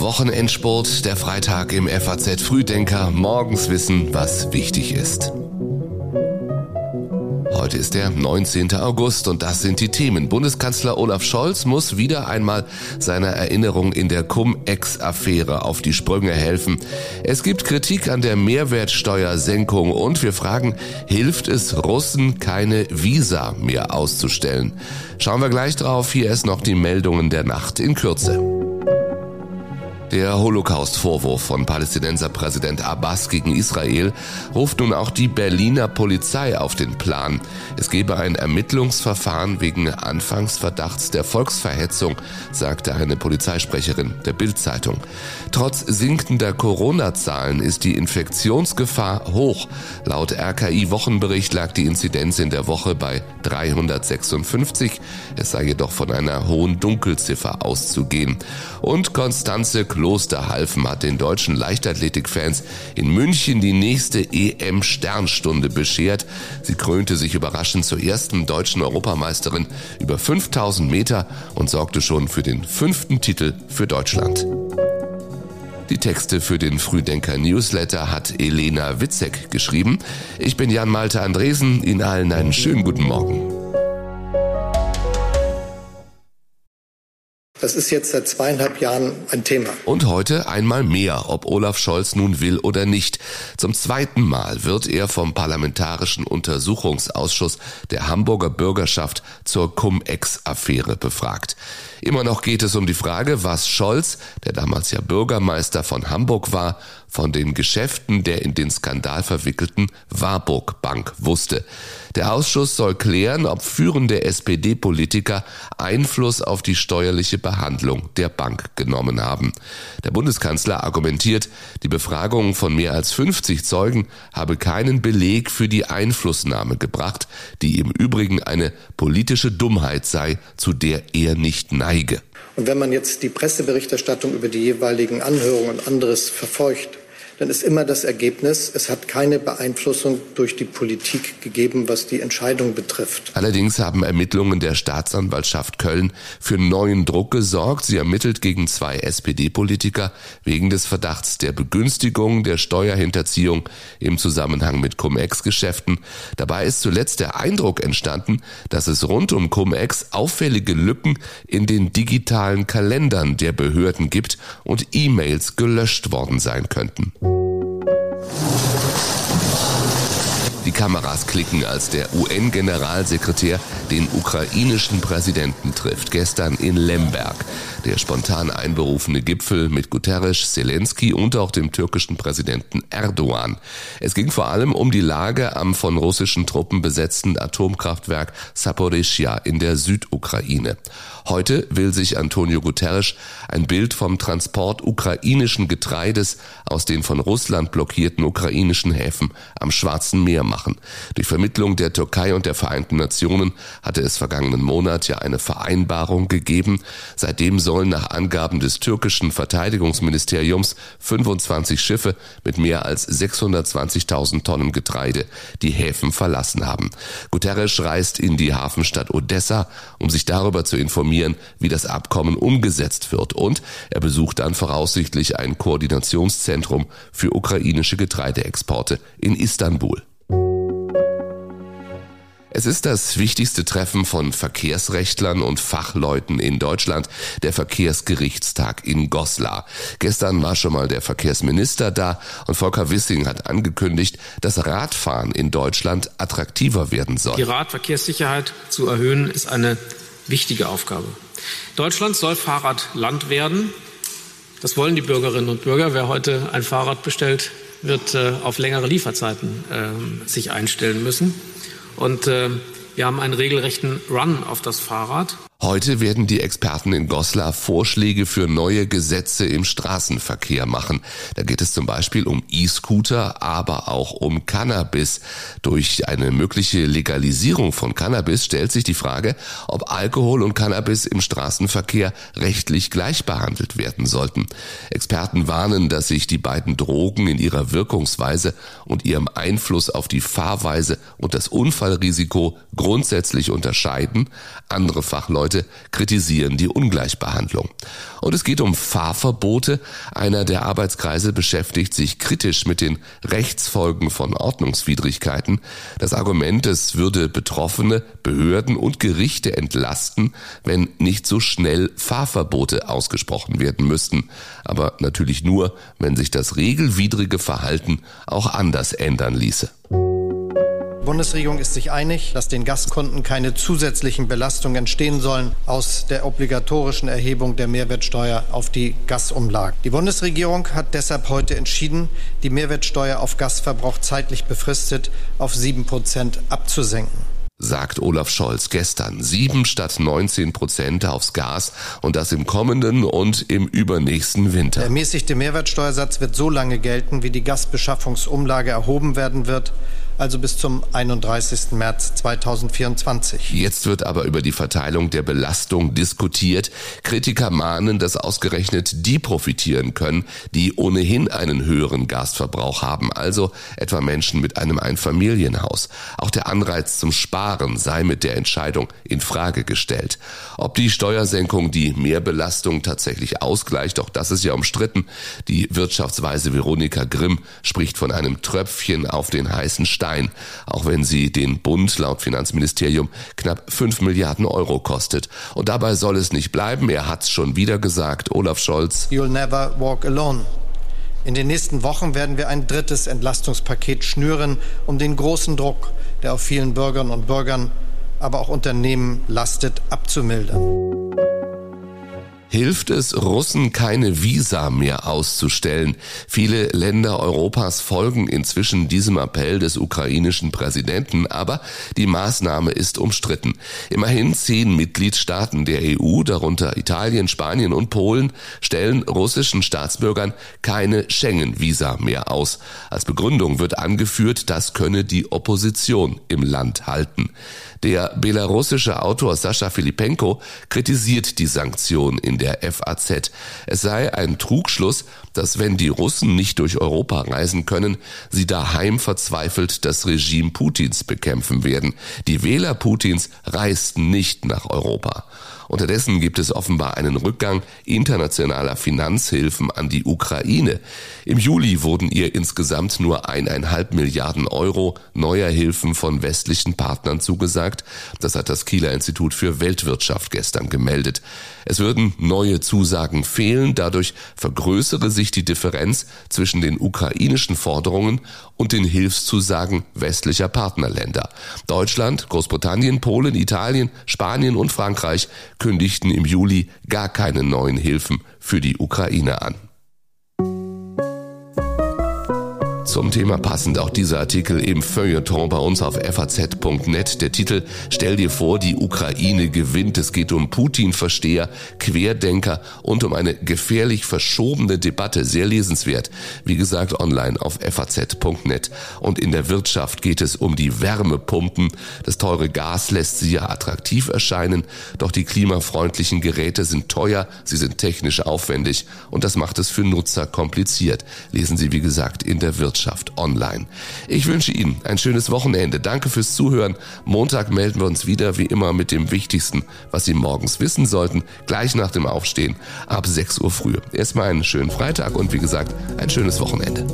Wochenendsport, der Freitag im FAZ Frühdenker, morgens wissen, was wichtig ist. Heute ist der 19. August und das sind die Themen. Bundeskanzler Olaf Scholz muss wieder einmal seiner Erinnerung in der Cum-Ex-Affäre auf die Sprünge helfen. Es gibt Kritik an der Mehrwertsteuersenkung und wir fragen, hilft es Russen keine Visa mehr auszustellen? Schauen wir gleich drauf. Hier ist noch die Meldungen der Nacht in Kürze. Der Holocaust-Vorwurf von Palästinenserpräsident Abbas gegen Israel ruft nun auch die Berliner Polizei auf den Plan. Es gebe ein Ermittlungsverfahren wegen Anfangsverdachts der Volksverhetzung, sagte eine Polizeisprecherin der Bild-Zeitung. Trotz sinkender Corona-Zahlen ist die Infektionsgefahr hoch. Laut RKI-Wochenbericht lag die Inzidenz in der Woche bei 356. Es sei jedoch von einer hohen Dunkelziffer auszugehen. Und Konstanze Klosterhalfen hat den deutschen Leichtathletikfans in München die nächste EM-Sternstunde beschert. Sie krönte sich überraschend zur ersten deutschen Europameisterin über 5000 Meter und sorgte schon für den fünften Titel für Deutschland. Die Texte für den Frühdenker Newsletter hat Elena Witzek geschrieben. Ich bin Jan Malte Andresen. Ihnen allen einen schönen guten Morgen. Das ist jetzt seit zweieinhalb Jahren ein Thema. Und heute einmal mehr, ob Olaf Scholz nun will oder nicht. Zum zweiten Mal wird er vom Parlamentarischen Untersuchungsausschuss der Hamburger Bürgerschaft zur Cum-Ex-Affäre befragt. Immer noch geht es um die Frage, was Scholz, der damals ja Bürgermeister von Hamburg war, von den Geschäften der in den Skandal verwickelten Warburg Bank wusste. Der Ausschuss soll klären, ob führende SPD-Politiker Einfluss auf die steuerliche Behandlung der Bank genommen haben. Der Bundeskanzler argumentiert, die Befragung von mehr als 50 Zeugen habe keinen Beleg für die Einflussnahme gebracht, die im Übrigen eine politische Dummheit sei, zu der er nicht neige. Und wenn man jetzt die Presseberichterstattung über die jeweiligen Anhörungen und anderes verfolgt, dann ist immer das Ergebnis, es hat keine Beeinflussung durch die Politik gegeben, was die Entscheidung betrifft. Allerdings haben Ermittlungen der Staatsanwaltschaft Köln für neuen Druck gesorgt. Sie ermittelt gegen zwei SPD-Politiker wegen des Verdachts der Begünstigung der Steuerhinterziehung im Zusammenhang mit Cum-Ex-Geschäften. Dabei ist zuletzt der Eindruck entstanden, dass es rund um Cum-Ex auffällige Lücken in den digitalen Kalendern der Behörden gibt und E-Mails gelöscht worden sein könnten. Kameras klicken, als der UN-Generalsekretär den ukrainischen Präsidenten trifft, gestern in Lemberg. Der spontan einberufene Gipfel mit Guterres, Zelensky und auch dem türkischen Präsidenten Erdogan. Es ging vor allem um die Lage am von russischen Truppen besetzten Atomkraftwerk Saporischia in der Südukraine. Heute will sich Antonio Guterres ein Bild vom Transport ukrainischen Getreides aus den von Russland blockierten ukrainischen Häfen am Schwarzen Meer machen. Durch Vermittlung der Türkei und der Vereinten Nationen hatte es vergangenen Monat ja eine Vereinbarung gegeben. Seitdem sollen nach Angaben des türkischen Verteidigungsministeriums 25 Schiffe mit mehr als 620.000 Tonnen Getreide die Häfen verlassen haben. Guterres reist in die Hafenstadt Odessa, um sich darüber zu informieren, wie das Abkommen umgesetzt wird. Und er besucht dann voraussichtlich ein Koordinationszentrum für ukrainische Getreideexporte in Istanbul. Es ist das wichtigste Treffen von Verkehrsrechtlern und Fachleuten in Deutschland, der Verkehrsgerichtstag in Goslar. Gestern war schon mal der Verkehrsminister da und Volker Wissing hat angekündigt, dass Radfahren in Deutschland attraktiver werden soll. Die Radverkehrssicherheit zu erhöhen ist eine wichtige Aufgabe. Deutschland soll Fahrradland werden. Das wollen die Bürgerinnen und Bürger. Wer heute ein Fahrrad bestellt, wird äh, auf längere Lieferzeiten äh, sich einstellen müssen. Und äh, wir haben einen regelrechten Run auf das Fahrrad. Heute werden die Experten in Goslar Vorschläge für neue Gesetze im Straßenverkehr machen. Da geht es zum Beispiel um E-Scooter, aber auch um Cannabis. Durch eine mögliche Legalisierung von Cannabis stellt sich die Frage, ob Alkohol und Cannabis im Straßenverkehr rechtlich gleich behandelt werden sollten. Experten warnen, dass sich die beiden Drogen in ihrer Wirkungsweise und ihrem Einfluss auf die Fahrweise und das Unfallrisiko grundsätzlich unterscheiden. Andere Fachleute Fachleute kritisieren die Ungleichbehandlung. Und es geht um Fahrverbote. Einer der Arbeitskreise beschäftigt sich kritisch mit den Rechtsfolgen von Ordnungswidrigkeiten. Das Argument, es würde Betroffene, Behörden und Gerichte entlasten, wenn nicht so schnell Fahrverbote ausgesprochen werden müssten. Aber natürlich nur, wenn sich das regelwidrige Verhalten auch anders ändern ließe. Bundesregierung ist sich einig, dass den Gaskunden keine zusätzlichen Belastungen entstehen sollen aus der obligatorischen Erhebung der Mehrwertsteuer auf die Gasumlage. Die Bundesregierung hat deshalb heute entschieden, die Mehrwertsteuer auf Gasverbrauch zeitlich befristet auf sieben Prozent abzusenken sagt Olaf Scholz gestern. Sieben statt 19 Prozent aufs Gas und das im kommenden und im übernächsten Winter. Der ermäßigte Mehrwertsteuersatz wird so lange gelten, wie die Gasbeschaffungsumlage erhoben werden wird also bis zum 31. März 2024. Jetzt wird aber über die Verteilung der Belastung diskutiert. Kritiker mahnen, dass ausgerechnet die profitieren können, die ohnehin einen höheren Gasverbrauch haben, also etwa Menschen mit einem Einfamilienhaus. Auch der Anreiz zum Sparen sei mit der Entscheidung in Frage gestellt. Ob die Steuersenkung die Mehrbelastung tatsächlich ausgleicht, auch das ist ja umstritten. Die Wirtschaftsweise Veronika Grimm spricht von einem Tröpfchen auf den heißen Stein Stein, auch wenn sie den Bund laut Finanzministerium knapp 5 Milliarden Euro kostet. Und dabei soll es nicht bleiben. Er hat's schon wieder gesagt, Olaf Scholz. You'll never walk alone. In den nächsten Wochen werden wir ein drittes Entlastungspaket schnüren, um den großen Druck, der auf vielen Bürgerinnen und Bürgern, aber auch Unternehmen lastet, abzumildern hilft es Russen keine Visa mehr auszustellen. Viele Länder Europas folgen inzwischen diesem Appell des ukrainischen Präsidenten, aber die Maßnahme ist umstritten. Immerhin zehn Mitgliedstaaten der EU, darunter Italien, Spanien und Polen, stellen russischen Staatsbürgern keine Schengen-Visa mehr aus. Als Begründung wird angeführt, das könne die Opposition im Land halten. Der belarussische Autor Sascha Filipenko kritisiert die Sanktion in der FAZ. Es sei ein Trugschluss, dass wenn die Russen nicht durch Europa reisen können, sie daheim verzweifelt das Regime Putins bekämpfen werden. Die Wähler Putins reisten nicht nach Europa. Unterdessen gibt es offenbar einen Rückgang internationaler Finanzhilfen an die Ukraine. Im Juli wurden ihr insgesamt nur eineinhalb Milliarden Euro neuer Hilfen von westlichen Partnern zugesagt. Das hat das Kieler Institut für Weltwirtschaft gestern gemeldet. Es würden neue Zusagen fehlen, dadurch vergrößere sich die Differenz zwischen den ukrainischen Forderungen und den Hilfszusagen westlicher Partnerländer. Deutschland, Großbritannien, Polen, Italien, Spanien und Frankreich kündigten im Juli gar keine neuen Hilfen für die Ukraine an. Zum Thema passend auch dieser Artikel im Feuilleton bei uns auf faz.net. Der Titel Stell dir vor, die Ukraine gewinnt. Es geht um Putin-Versteher, Querdenker und um eine gefährlich verschobene Debatte. Sehr lesenswert. Wie gesagt, online auf faz.net. Und in der Wirtschaft geht es um die Wärmepumpen. Das teure Gas lässt sie ja attraktiv erscheinen, doch die klimafreundlichen Geräte sind teuer, sie sind technisch aufwendig und das macht es für Nutzer kompliziert. Lesen Sie, wie gesagt, in der Wirtschaft. Wirtschaft online. Ich wünsche Ihnen ein schönes Wochenende. Danke fürs Zuhören. Montag melden wir uns wieder wie immer mit dem Wichtigsten, was Sie morgens wissen sollten, gleich nach dem Aufstehen ab 6 Uhr früh. Erstmal einen schönen Freitag und wie gesagt, ein schönes Wochenende.